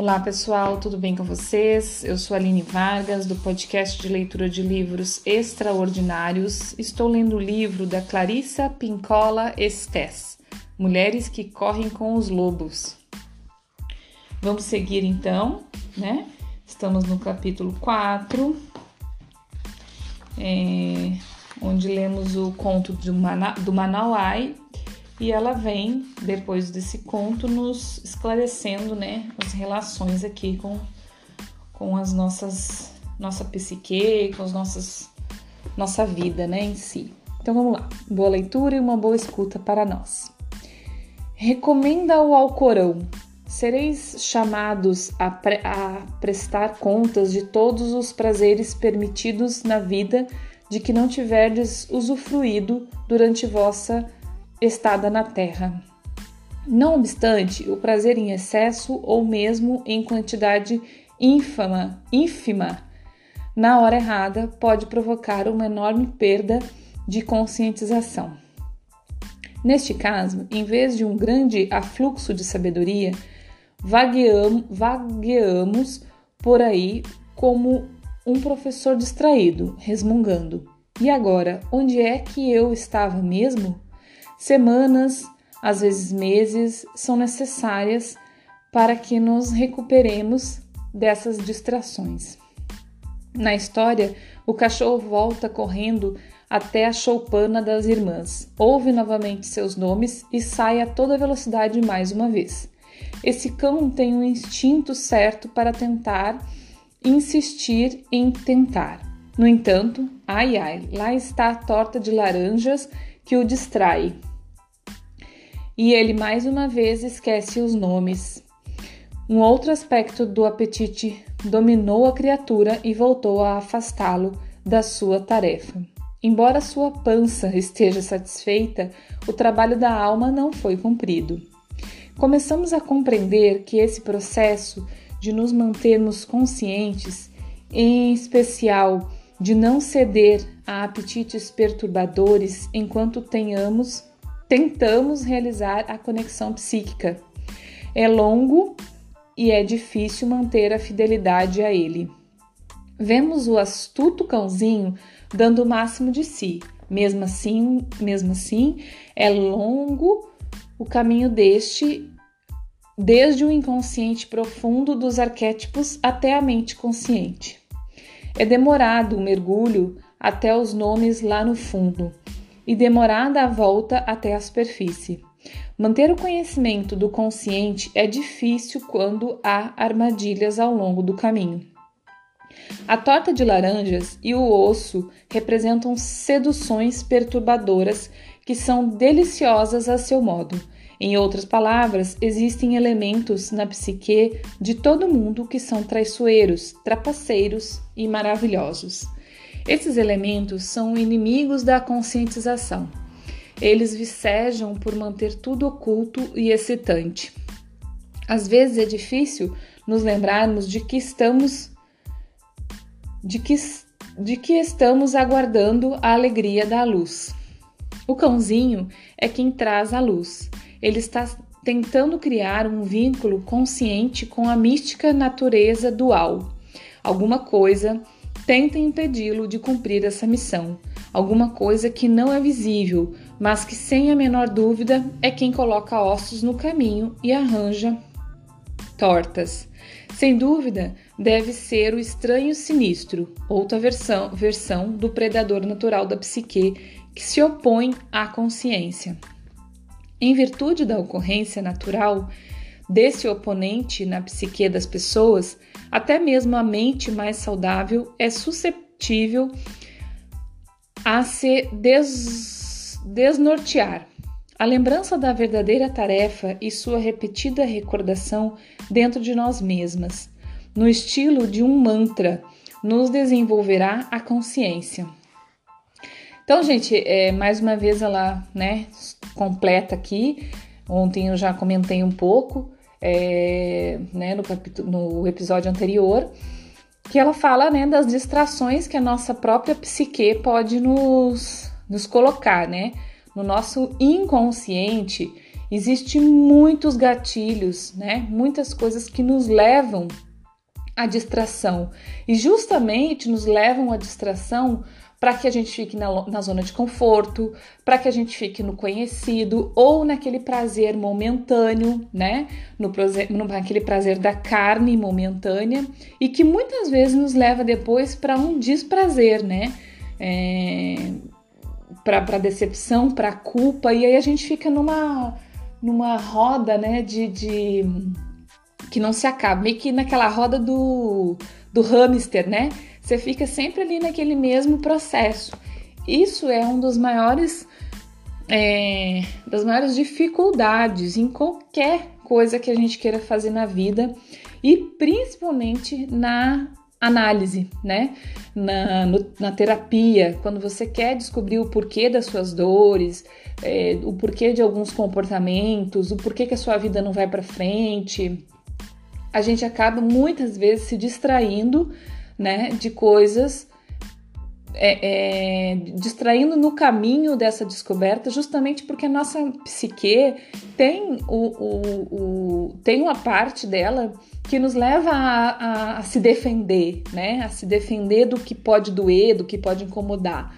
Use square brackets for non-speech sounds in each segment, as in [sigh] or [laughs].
Olá pessoal, tudo bem com vocês? Eu sou Aline Vargas, do podcast de leitura de livros extraordinários. Estou lendo o livro da Clarissa Pincola Estes, Mulheres que Correm com os Lobos. Vamos seguir então, né? Estamos no capítulo 4, é, onde lemos o conto do, Mana, do Manauai e ela vem, depois desse conto, nos esclarecendo né, as relações aqui com, com as nossas nossa psique, com as nossas nossa vida né, em si. Então vamos lá. Boa leitura e uma boa escuta para nós. Recomenda o Alcorão. Sereis chamados a, pre a prestar contas de todos os prazeres permitidos na vida de que não tiverdes usufruído durante vossa estada na terra. Não obstante, o prazer em excesso ou mesmo em quantidade ínfima, ínfima na hora errada pode provocar uma enorme perda de conscientização. Neste caso, em vez de um grande afluxo de sabedoria, vagueamos, vagueamos por aí como um professor distraído, resmungando. E agora, onde é que eu estava mesmo? Semanas, às vezes meses, são necessárias para que nos recuperemos dessas distrações. Na história, o cachorro volta correndo até a choupana das irmãs, ouve novamente seus nomes e sai a toda velocidade mais uma vez. Esse cão tem um instinto certo para tentar insistir em tentar. No entanto, ai ai, lá está a torta de laranjas que o distrai e ele mais uma vez esquece os nomes. Um outro aspecto do apetite dominou a criatura e voltou a afastá-lo da sua tarefa. Embora sua pança esteja satisfeita, o trabalho da alma não foi cumprido. Começamos a compreender que esse processo de nos mantermos conscientes, em especial de não ceder a apetites perturbadores enquanto tenhamos tentamos realizar a conexão psíquica. É longo e é difícil manter a fidelidade a ele. Vemos o astuto cãozinho dando o máximo de si. Mesmo assim, mesmo assim, é longo o caminho deste desde o inconsciente profundo dos arquétipos até a mente consciente. É demorado o mergulho até os nomes lá no fundo, e demorada a volta até a superfície. Manter o conhecimento do consciente é difícil quando há armadilhas ao longo do caminho. A torta de laranjas e o osso representam seduções perturbadoras que são deliciosas a seu modo. Em outras palavras, existem elementos na psique de todo mundo que são traiçoeiros, trapaceiros e maravilhosos. Esses elementos são inimigos da conscientização. Eles vicejam por manter tudo oculto e excitante. Às vezes é difícil nos lembrarmos de que estamos de que, de que estamos aguardando a alegria da luz. O cãozinho é quem traz a luz. Ele está tentando criar um vínculo consciente com a mística natureza dual. Alguma coisa tenta impedi-lo de cumprir essa missão, alguma coisa que não é visível, mas que sem a menor dúvida é quem coloca ossos no caminho e arranja tortas. Sem dúvida, deve ser o estranho sinistro, outra versão, versão do predador natural da psique que se opõe à consciência. Em virtude da ocorrência natural, desse oponente na psique das pessoas, até mesmo a mente mais saudável é susceptível a se des desnortear. A lembrança da verdadeira tarefa e sua repetida recordação dentro de nós mesmas, no estilo de um mantra, nos desenvolverá a consciência. Então, gente, é, mais uma vez ela, né, completa aqui. Ontem eu já comentei um pouco é, né, no, capítulo, no episódio anterior, que ela fala né, das distrações que a nossa própria psique pode nos, nos colocar, né? No nosso inconsciente Existem muitos gatilhos, né? Muitas coisas que nos levam à distração e justamente nos levam à distração para que a gente fique na, na zona de conforto, para que a gente fique no conhecido ou naquele prazer momentâneo, né? No no, naquele prazer da carne momentânea e que muitas vezes nos leva depois para um desprazer, né? É, para decepção, para culpa, e aí a gente fica numa, numa roda, né, de, de que não se acaba, meio que naquela roda do, do hamster, né? Você fica sempre ali naquele mesmo processo. Isso é um dos maiores é, das maiores dificuldades em qualquer coisa que a gente queira fazer na vida e principalmente na análise, né? Na, no, na terapia, quando você quer descobrir o porquê das suas dores, é, o porquê de alguns comportamentos, o porquê que a sua vida não vai para frente, a gente acaba muitas vezes se distraindo, né, de coisas, é, é, distraindo no caminho dessa descoberta, justamente porque a nossa psique tem o, o, o tem uma parte dela que nos leva a, a, a, se defender, né? A se defender do que pode doer, do que pode incomodar.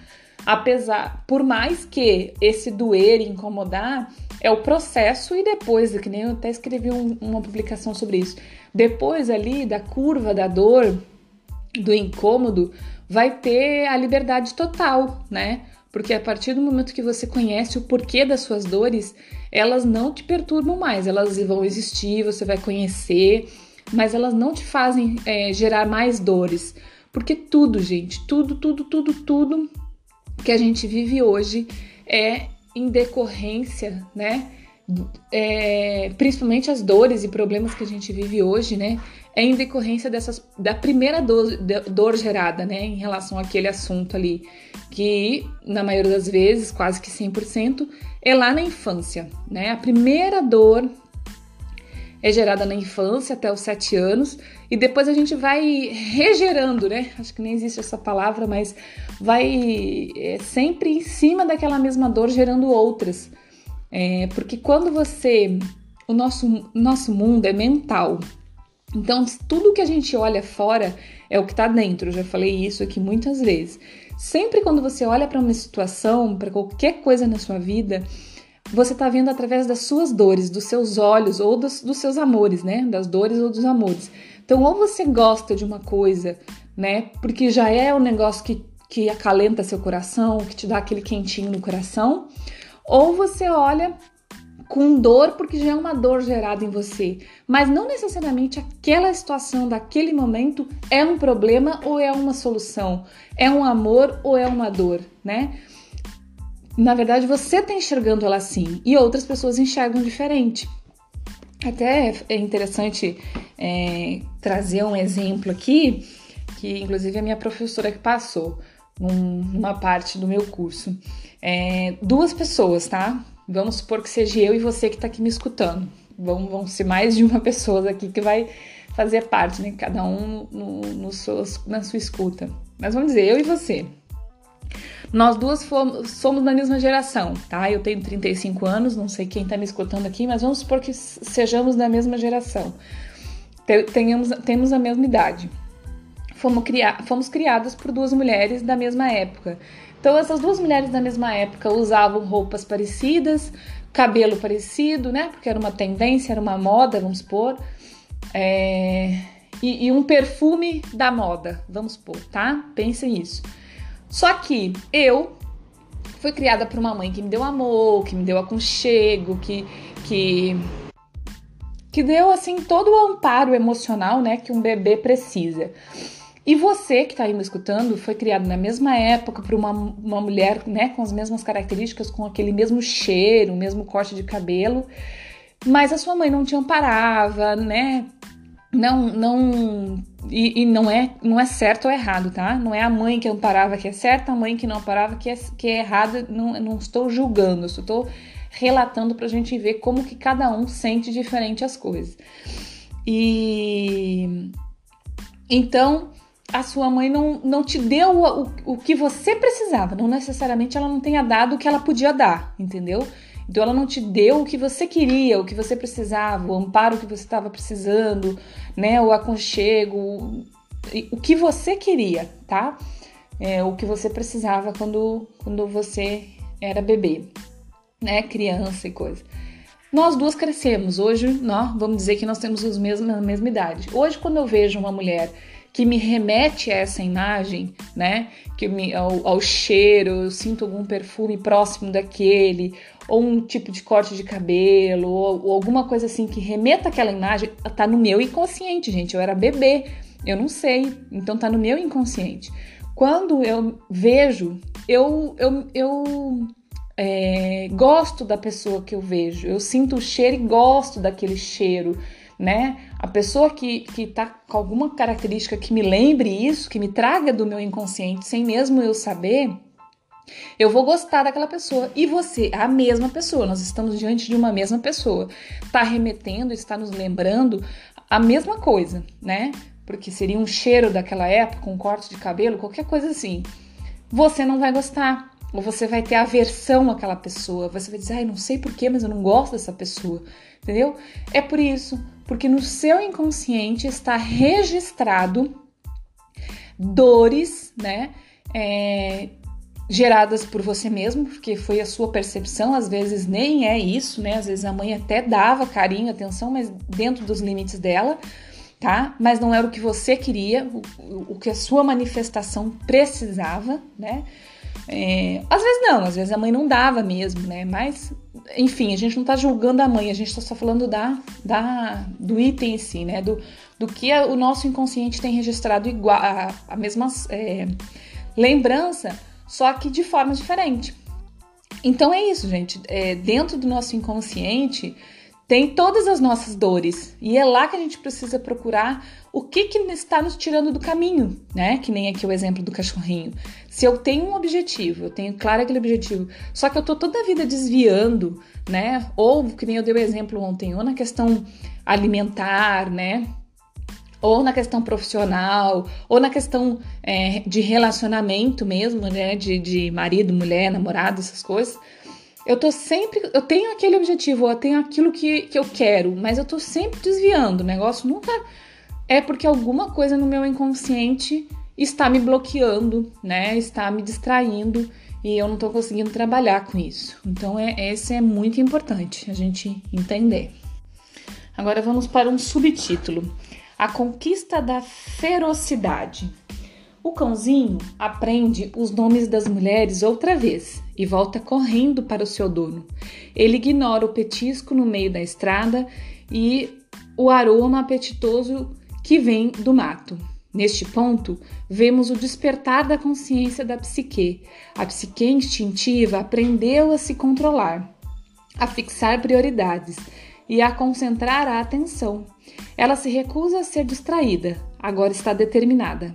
Apesar, por mais que esse doer e incomodar é o processo e depois, que nem eu até escrevi um, uma publicação sobre isso, depois ali da curva da dor, do incômodo, vai ter a liberdade total, né? Porque a partir do momento que você conhece o porquê das suas dores, elas não te perturbam mais, elas vão existir, você vai conhecer, mas elas não te fazem é, gerar mais dores. Porque tudo, gente, tudo, tudo, tudo, tudo que a gente vive hoje é em decorrência, né? É, principalmente as dores e problemas que a gente vive hoje, né? É em decorrência dessas, da primeira dor, dor gerada, né? Em relação àquele assunto ali, que na maioria das vezes, quase que 100%, é lá na infância, né? A primeira dor é gerada na infância até os 7 anos e depois a gente vai regerando, né? Acho que nem existe essa palavra, mas vai é, sempre em cima daquela mesma dor gerando outras. É, porque quando você. O nosso, nosso mundo é mental. Então, tudo que a gente olha fora é o que está dentro. Eu já falei isso aqui muitas vezes. Sempre quando você olha para uma situação, para qualquer coisa na sua vida, você está vendo através das suas dores, dos seus olhos ou dos, dos, seus amores, né? Das dores ou dos amores. Então, ou você gosta de uma coisa, né? Porque já é um negócio que, que acalenta seu coração, que te dá aquele quentinho no coração, ou você olha com dor porque já é uma dor gerada em você, mas não necessariamente aquela situação daquele momento é um problema ou é uma solução, é um amor ou é uma dor, né? na verdade você está enxergando ela assim e outras pessoas enxergam diferente. Até é interessante é, trazer um exemplo aqui, que inclusive a minha professora que passou numa parte do meu curso. É, duas pessoas, tá? Vamos supor que seja eu e você que está aqui me escutando. Vão, vão ser mais de uma [laughs] pessoa aqui que vai fazer parte, né? Cada um no, no seus, na sua escuta. Mas vamos dizer, eu e você. Nós duas fomos, somos da mesma geração, tá? Eu tenho 35 anos, não sei quem tá me escutando aqui, mas vamos supor que sejamos da mesma geração. Tenhamos, temos a mesma idade. Fomos, cria, fomos criadas por duas mulheres da mesma época. Então, essas duas mulheres da mesma época usavam roupas parecidas, cabelo parecido, né? Porque era uma tendência, era uma moda, vamos supor. É... E, e um perfume da moda, vamos supor, tá? Pensem nisso. Só que eu fui criada por uma mãe que me deu amor, que me deu aconchego, que que que deu assim todo o amparo emocional, né, que um bebê precisa. E você que está aí me escutando foi criado na mesma época por uma, uma mulher, né, com as mesmas características, com aquele mesmo cheiro, o mesmo corte de cabelo, mas a sua mãe não te amparava, né? Não, não e, e, não é não é certo ou errado, tá? Não é a mãe que amparava que é certa, a mãe que não amparava que é, que é errada. Não, não estou julgando, estou relatando para a gente ver como que cada um sente diferente as coisas. E então a sua mãe não, não te deu o, o, o que você precisava, não necessariamente ela não tenha dado o que ela podia dar, entendeu? Então ela não te deu o que você queria, o que você precisava, o amparo que você estava precisando, né? O aconchego, o que você queria, tá? É, o que você precisava quando, quando você era bebê, né? Criança e coisa. Nós duas crescemos. Hoje, nós, vamos dizer que nós temos os mesmos, a mesma idade. Hoje, quando eu vejo uma mulher que me remete a essa imagem, né? Que me, ao, ao cheiro, eu sinto algum perfume próximo daquele, ou um tipo de corte de cabelo, ou, ou alguma coisa assim que remeta àquela imagem, tá no meu inconsciente, gente. Eu era bebê, eu não sei, então tá no meu inconsciente. Quando eu vejo, eu, eu, eu é, gosto da pessoa que eu vejo, eu sinto o cheiro e gosto daquele cheiro né? A pessoa que, que tá com alguma característica que me lembre isso, que me traga do meu inconsciente, sem mesmo eu saber, eu vou gostar daquela pessoa. E você, a mesma pessoa, nós estamos diante de uma mesma pessoa. Tá remetendo, está nos lembrando a mesma coisa, né? Porque seria um cheiro daquela época, um corte de cabelo, qualquer coisa assim. Você não vai gostar. Ou você vai ter aversão àquela pessoa. Você vai dizer, ai, não sei porquê, mas eu não gosto dessa pessoa. Entendeu? É por isso porque no seu inconsciente está registrado dores, né? É, geradas por você mesmo, porque foi a sua percepção, às vezes nem é isso, né? Às vezes a mãe até dava carinho, atenção, mas dentro dos limites dela, tá? Mas não era o que você queria, o, o que a sua manifestação precisava, né? É, às vezes não, às vezes a mãe não dava mesmo, né? Mas, enfim, a gente não tá julgando a mãe, a gente tá só falando da, da, do item em si, né? Do, do que o nosso inconsciente tem registrado igual, a, a mesma é, lembrança, só que de forma diferente. Então é isso, gente. É, dentro do nosso inconsciente tem todas as nossas dores e é lá que a gente precisa procurar o que, que está nos tirando do caminho, né? Que nem aqui o exemplo do cachorrinho. Se eu tenho um objetivo, eu tenho claro aquele objetivo, só que eu tô toda a vida desviando, né? Ou que nem eu dei o exemplo ontem, ou na questão alimentar, né? Ou na questão profissional, ou na questão é, de relacionamento mesmo, né? De, de marido, mulher, namorado, essas coisas eu tô sempre. Eu tenho aquele objetivo, eu tenho aquilo que, que eu quero, mas eu tô sempre desviando. O negócio nunca é porque alguma coisa no meu inconsciente está me bloqueando, né? Está me distraindo e eu não tô conseguindo trabalhar com isso. Então, é, esse é muito importante a gente entender. Agora vamos para um subtítulo: A conquista da ferocidade. O cãozinho aprende os nomes das mulheres outra vez e volta correndo para o seu dono. Ele ignora o petisco no meio da estrada e o aroma apetitoso que vem do mato. Neste ponto, vemos o despertar da consciência da psique. A psique instintiva aprendeu a se controlar, a fixar prioridades e a concentrar a atenção. Ela se recusa a ser distraída, agora está determinada.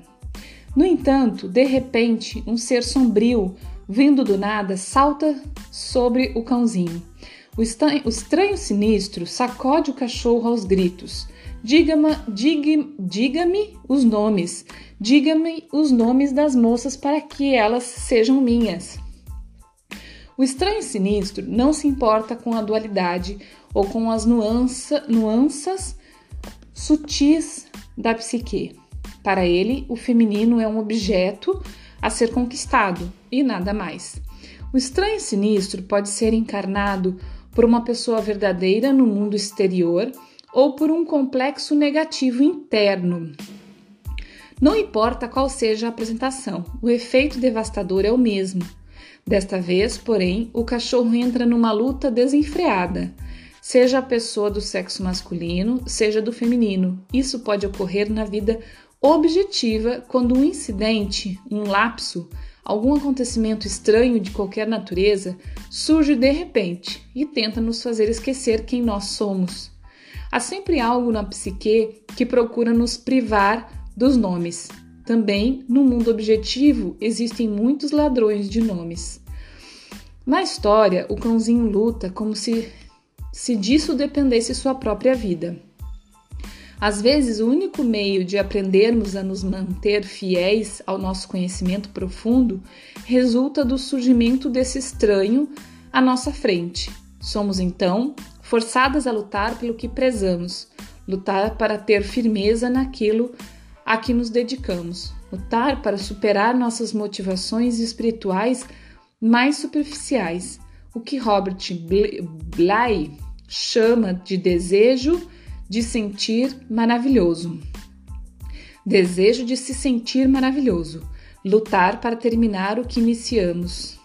No entanto, de repente, um ser sombrio, vindo do nada, salta sobre o cãozinho. O estranho, sinistro sacode o cachorro aos gritos. Diga-me diga, diga os nomes. Diga-me os nomes das moças para que elas sejam minhas. O estranho sinistro não se importa com a dualidade ou com as nuança, nuanças sutis da psique. Para ele, o feminino é um objeto a ser conquistado e nada mais. O estranho sinistro pode ser encarnado por uma pessoa verdadeira no mundo exterior ou por um complexo negativo interno. Não importa qual seja a apresentação, o efeito devastador é o mesmo. Desta vez, porém, o cachorro entra numa luta desenfreada, seja a pessoa do sexo masculino, seja do feminino. Isso pode ocorrer na vida objetiva quando um incidente, um lapso, algum acontecimento estranho de qualquer natureza surge de repente e tenta nos fazer esquecer quem nós somos. Há sempre algo na psique que procura nos privar dos nomes. Também, no mundo objetivo, existem muitos ladrões de nomes. Na história, o cãozinho luta como se, se disso dependesse sua própria vida. Às vezes, o único meio de aprendermos a nos manter fiéis ao nosso conhecimento profundo resulta do surgimento desse estranho à nossa frente. Somos então forçadas a lutar pelo que prezamos, lutar para ter firmeza naquilo a que nos dedicamos, lutar para superar nossas motivações espirituais mais superficiais, o que Robert Bly chama de desejo de sentir maravilhoso. Desejo de se sentir maravilhoso, lutar para terminar o que iniciamos.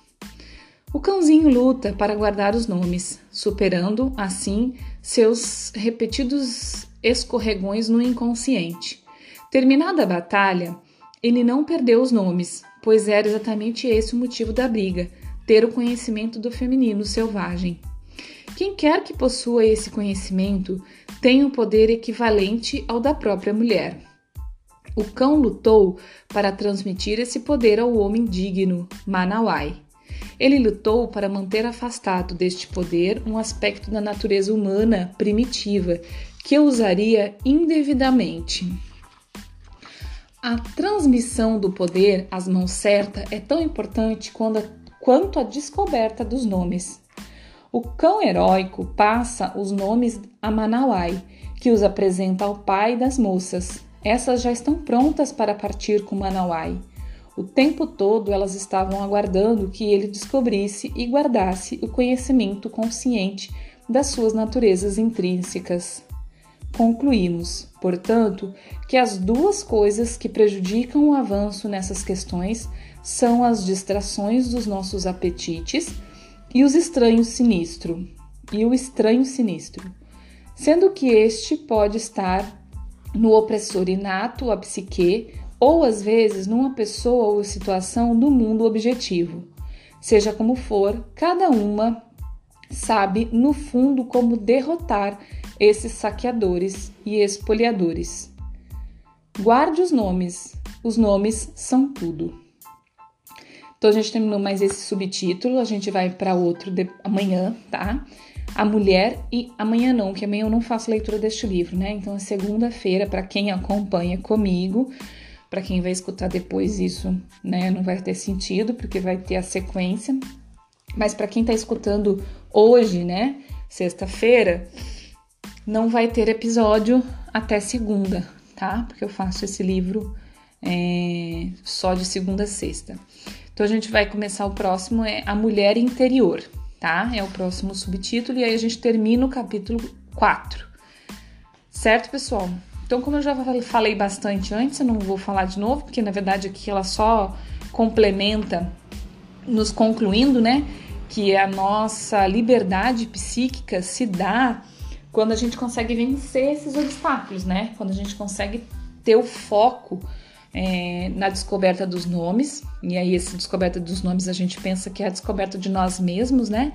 O cãozinho luta para guardar os nomes, superando, assim, seus repetidos escorregões no inconsciente. Terminada a batalha, ele não perdeu os nomes, pois era exatamente esse o motivo da briga: ter o conhecimento do feminino selvagem. Quem quer que possua esse conhecimento tem um poder equivalente ao da própria mulher. O cão lutou para transmitir esse poder ao homem digno, Manawai. Ele lutou para manter afastado deste poder um aspecto da natureza humana primitiva que usaria indevidamente. A transmissão do poder às mãos certas é tão importante quanto a descoberta dos nomes. O cão heróico passa os nomes a Manawai, que os apresenta ao pai das moças. Essas já estão prontas para partir com Manawai. O tempo todo elas estavam aguardando que ele descobrisse e guardasse o conhecimento consciente das suas naturezas intrínsecas. Concluímos, portanto, que as duas coisas que prejudicam o avanço nessas questões são as distrações dos nossos apetites e os estranhos sinistro, e o estranho sinistro, sendo que este pode estar no opressor inato, a psique, ou às vezes numa pessoa ou situação do mundo objetivo. Seja como for, cada uma sabe no fundo como derrotar esses saqueadores e espoliadores. Guarde os nomes, os nomes são tudo. Então a gente terminou mais esse subtítulo, a gente vai para outro de, amanhã, tá? A mulher e amanhã não, que amanhã eu não faço leitura deste livro, né? Então é segunda-feira para quem acompanha comigo, para quem vai escutar depois isso, né, não vai ter sentido porque vai ter a sequência. Mas para quem está escutando hoje, né, sexta-feira, não vai ter episódio até segunda, tá? Porque eu faço esse livro é, só de segunda a sexta. Então a gente vai começar o próximo é a mulher interior, tá? É o próximo subtítulo e aí a gente termina o capítulo 4. Certo, pessoal? Então, como eu já falei bastante antes, eu não vou falar de novo, porque na verdade aqui ela só complementa, nos concluindo, né? Que a nossa liberdade psíquica se dá quando a gente consegue vencer esses obstáculos, né? Quando a gente consegue ter o foco é, na descoberta dos nomes, e aí essa descoberta dos nomes a gente pensa que é a descoberta de nós mesmos, né?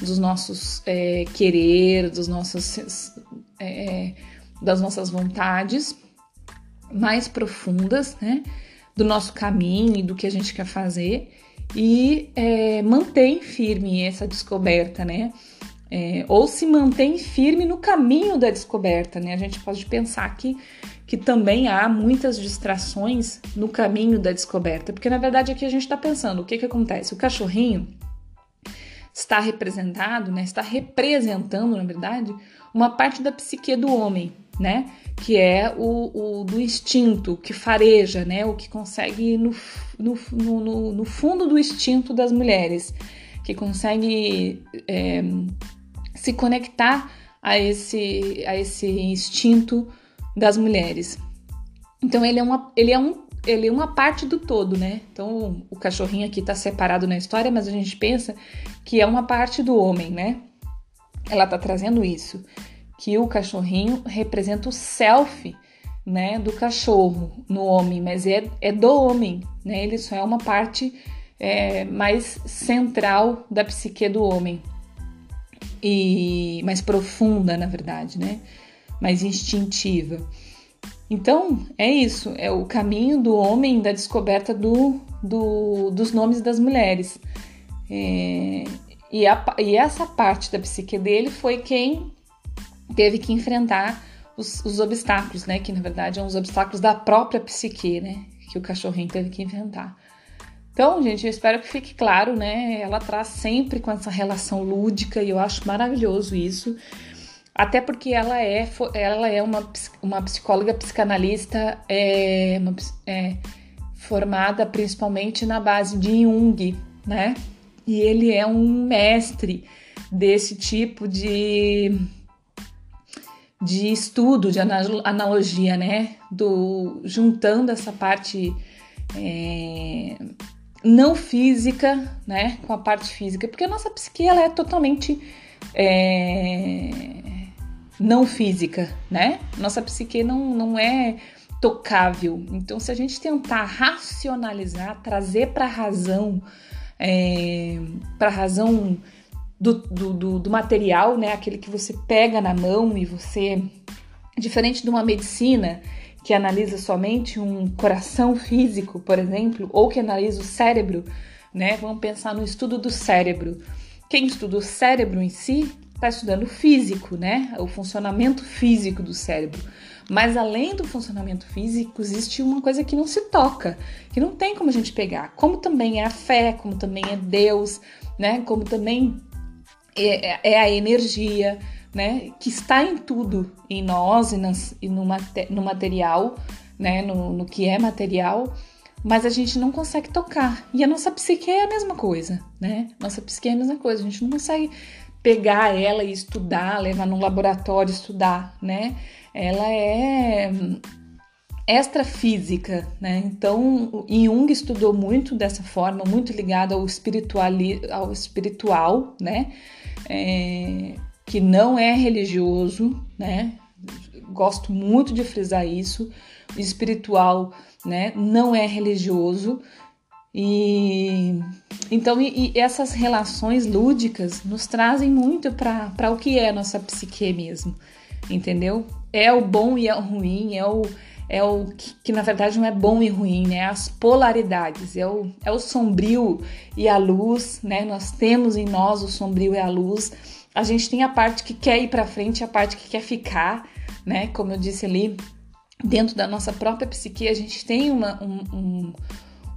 Dos nossos é, querer, dos nossos, é, das nossas vontades mais profundas, né? Do nosso caminho e do que a gente quer fazer e é, mantém firme essa descoberta, né? é, ou se mantém firme no caminho da descoberta, né? A gente pode pensar que, que também há muitas distrações no caminho da descoberta, porque na verdade aqui a gente está pensando o que, que acontece? O cachorrinho está representado, né? Está representando, na verdade, uma parte da psique do homem, né? Que é o, o do instinto, que fareja, né? O que consegue ir no, no, no, no fundo do instinto das mulheres, que consegue é, se conectar a esse, a esse instinto das mulheres. Então ele é uma, ele é um, ele é uma parte do todo, né? Então o cachorrinho aqui tá separado na história, mas a gente pensa que é uma parte do homem, né? Ela tá trazendo isso, que o cachorrinho representa o self, né, do cachorro no homem, mas é, é do homem, né? Ele só é uma parte é, mais central da psique do homem e mais profunda, na verdade, né? Mais instintiva. Então, é isso, é o caminho do homem da descoberta do, do dos nomes das mulheres. É, e, a, e, essa parte da psique dele foi quem teve que enfrentar os, os, obstáculos, né? Que na verdade são os obstáculos da própria psique, né? Que o cachorrinho teve que enfrentar. Então, gente, eu espero que fique claro, né? Ela traz sempre com essa relação lúdica e eu acho maravilhoso isso. Até porque ela é, ela é uma, uma psicóloga psicanalista é, uma, é, formada principalmente na base de Jung, né? E ele é um mestre desse tipo de, de estudo, de analogia, né? Do, juntando essa parte é, não física, né? Com a parte física, porque a nossa psique ela é totalmente é, não física, né? Nossa psique não, não é tocável. Então, se a gente tentar racionalizar, trazer para a razão, é, para a razão do, do, do, do, material, né? Aquele que você pega na mão e você, diferente de uma medicina que analisa somente um coração físico, por exemplo, ou que analisa o cérebro, né? Vamos pensar no estudo do cérebro. Quem estuda o cérebro em si está estudando físico, né? O funcionamento físico do cérebro. Mas além do funcionamento físico, existe uma coisa que não se toca, que não tem como a gente pegar. Como também é a fé, como também é Deus, né? Como também é, é, é a energia, né? Que está em tudo, em nós e, nas, e no, no, material, né? No, no que é material mas a gente não consegue tocar. E a nossa psique é a mesma coisa, né? Nossa psique é a mesma coisa, a gente não consegue pegar ela e estudar, levar no laboratório estudar, né? Ela é extrafísica, né? Então, Jung estudou muito dessa forma, muito ligado ao, espirituali ao espiritual, né? É, que não é religioso, né? Gosto muito de frisar isso. Espiritual, né? Não é religioso, e então e, e essas relações lúdicas nos trazem muito para o que é a nossa psique mesmo, entendeu? É o bom e é o ruim, é o, é o que, que, na verdade não é bom e ruim, né? As polaridades, é o, é o sombrio e a luz, né? Nós temos em nós o sombrio e a luz. A gente tem a parte que quer ir para frente a parte que quer ficar, né? Como eu disse ali, dentro da nossa própria psique, a gente tem uma, um, um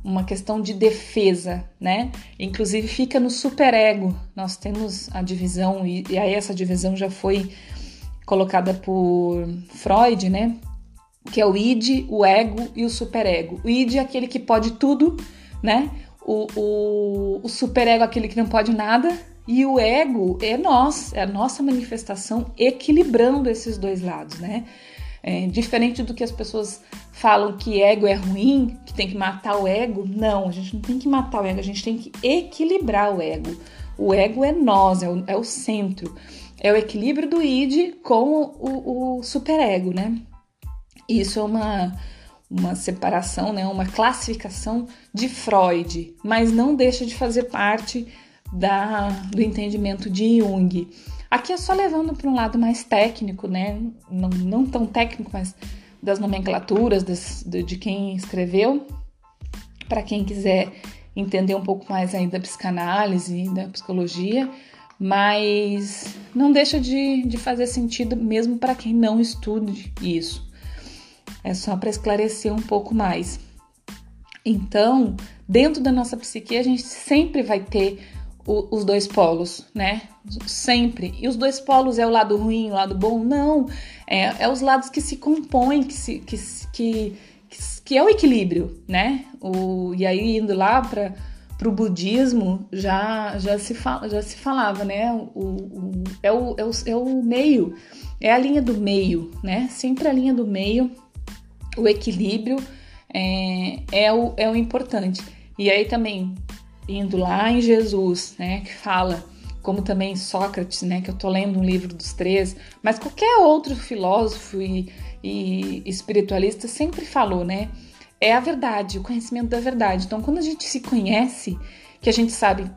uma questão de defesa, né? Inclusive fica no superego. Nós temos a divisão e, e aí essa divisão já foi colocada por Freud, né? Que é o id, o ego e o superego. O id é aquele que pode tudo, né? O, o, o superego é aquele que não pode nada. E o ego é nós, é a nossa manifestação equilibrando esses dois lados, né? É, diferente do que as pessoas falam que ego é ruim, que tem que matar o ego. Não, a gente não tem que matar o ego, a gente tem que equilibrar o ego. O ego é nós, é o, é o centro. É o equilíbrio do id com o, o superego, né? Isso é uma, uma separação, né? uma classificação de Freud, mas não deixa de fazer parte da, do entendimento de Jung. Aqui é só levando para um lado mais técnico, né? Não, não tão técnico, mas das nomenclaturas das, de, de quem escreveu, para quem quiser entender um pouco mais ainda da psicanálise, da psicologia, mas não deixa de, de fazer sentido mesmo para quem não estude isso. É só para esclarecer um pouco mais. Então, dentro da nossa psique, a gente sempre vai ter o, os dois polos, né? Sempre. E os dois polos é o lado ruim, o lado bom? Não. É, é os lados que se compõem, que, se, que, que, que é o equilíbrio, né? O, e aí, indo lá para o budismo, já, já, se fala, já se falava, né? O, o, é, o, é, o, é o meio, é a linha do meio, né? Sempre a linha do meio, o equilíbrio é, é, o, é o importante. E aí também, indo lá em Jesus, né, que fala, como também Sócrates, né, que eu tô lendo um livro dos três, mas qualquer outro filósofo e, e espiritualista sempre falou, né, é a verdade, o conhecimento da verdade. Então, quando a gente se conhece, que a gente sabe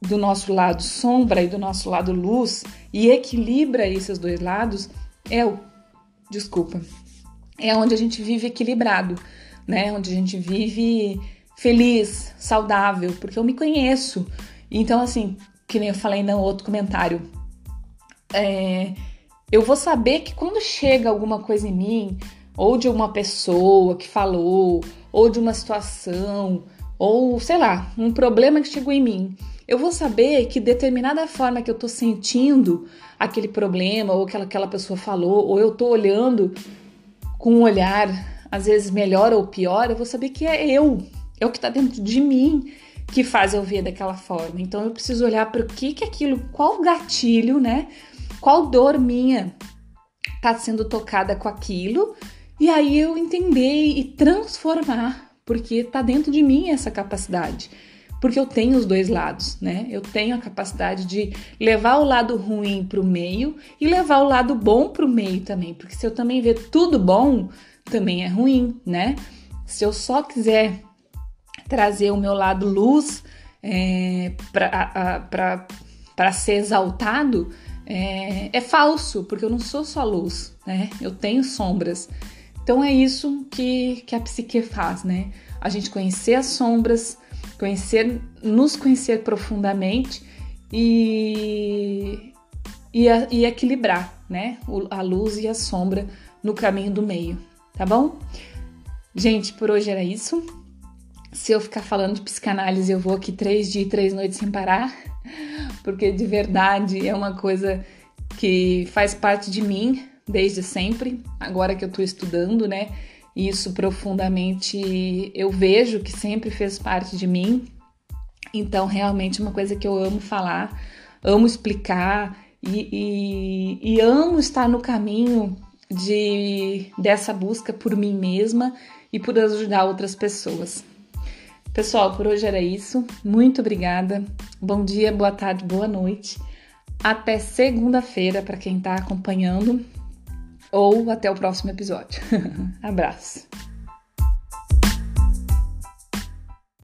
do nosso lado sombra e do nosso lado luz e equilibra esses dois lados, é o, desculpa, é onde a gente vive equilibrado, né, onde a gente vive feliz, saudável, porque eu me conheço. Então, assim, que nem eu falei no outro comentário, é, eu vou saber que quando chega alguma coisa em mim, ou de uma pessoa que falou, ou de uma situação, ou sei lá, um problema que chegou em mim, eu vou saber que determinada forma que eu tô sentindo aquele problema, ou que aquela pessoa falou, ou eu tô olhando com um olhar, às vezes melhor ou pior, eu vou saber que é eu, é o que tá dentro de mim que faz eu ver daquela forma. Então eu preciso olhar para o que que aquilo, qual gatilho, né? Qual dor minha tá sendo tocada com aquilo, e aí eu entender e transformar, porque tá dentro de mim essa capacidade porque eu tenho os dois lados, né? Eu tenho a capacidade de levar o lado ruim para o meio e levar o lado bom para o meio também, porque se eu também ver tudo bom, também é ruim, né? Se eu só quiser trazer o meu lado luz é, para ser exaltado, é, é falso, porque eu não sou só luz, né? Eu tenho sombras. Então é isso que, que a psique faz, né? A gente conhecer as sombras, conhecer, nos conhecer profundamente e, e, e equilibrar, né? A luz e a sombra no caminho do meio, tá bom? Gente, por hoje era isso. Se eu ficar falando de psicanálise, eu vou aqui três dias e três noites sem parar, porque de verdade é uma coisa que faz parte de mim desde sempre. Agora que eu tô estudando, né? isso profundamente eu vejo que sempre fez parte de mim. Então, realmente é uma coisa que eu amo falar, amo explicar e, e, e amo estar no caminho de dessa busca por mim mesma e por ajudar outras pessoas. Pessoal, por hoje era isso. Muito obrigada. Bom dia, boa tarde, boa noite. Até segunda-feira para quem está acompanhando ou até o próximo episódio. [laughs] Abraço!